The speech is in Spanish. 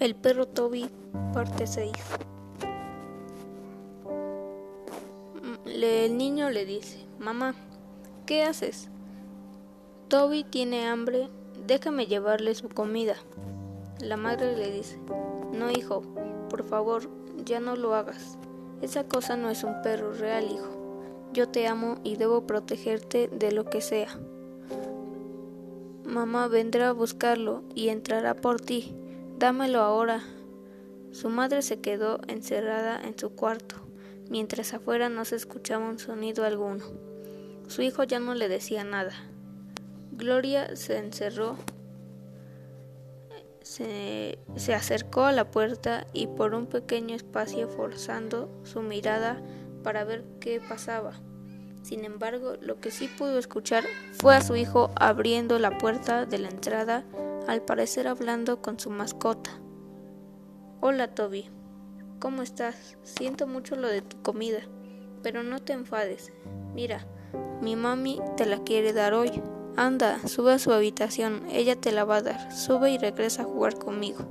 El perro Toby, parte 6. El niño le dice, mamá, ¿qué haces? Toby tiene hambre, déjame llevarle su comida. La madre le dice, no hijo, por favor, ya no lo hagas. Esa cosa no es un perro real, hijo. Yo te amo y debo protegerte de lo que sea. Mamá vendrá a buscarlo y entrará por ti. Dámelo ahora. Su madre se quedó encerrada en su cuarto, mientras afuera no se escuchaba un sonido alguno. Su hijo ya no le decía nada. Gloria se encerró, se, se acercó a la puerta y por un pequeño espacio forzando su mirada para ver qué pasaba. Sin embargo, lo que sí pudo escuchar fue a su hijo abriendo la puerta de la entrada al parecer hablando con su mascota. Hola Toby, ¿cómo estás? Siento mucho lo de tu comida, pero no te enfades. Mira, mi mami te la quiere dar hoy. Anda, sube a su habitación, ella te la va a dar. Sube y regresa a jugar conmigo.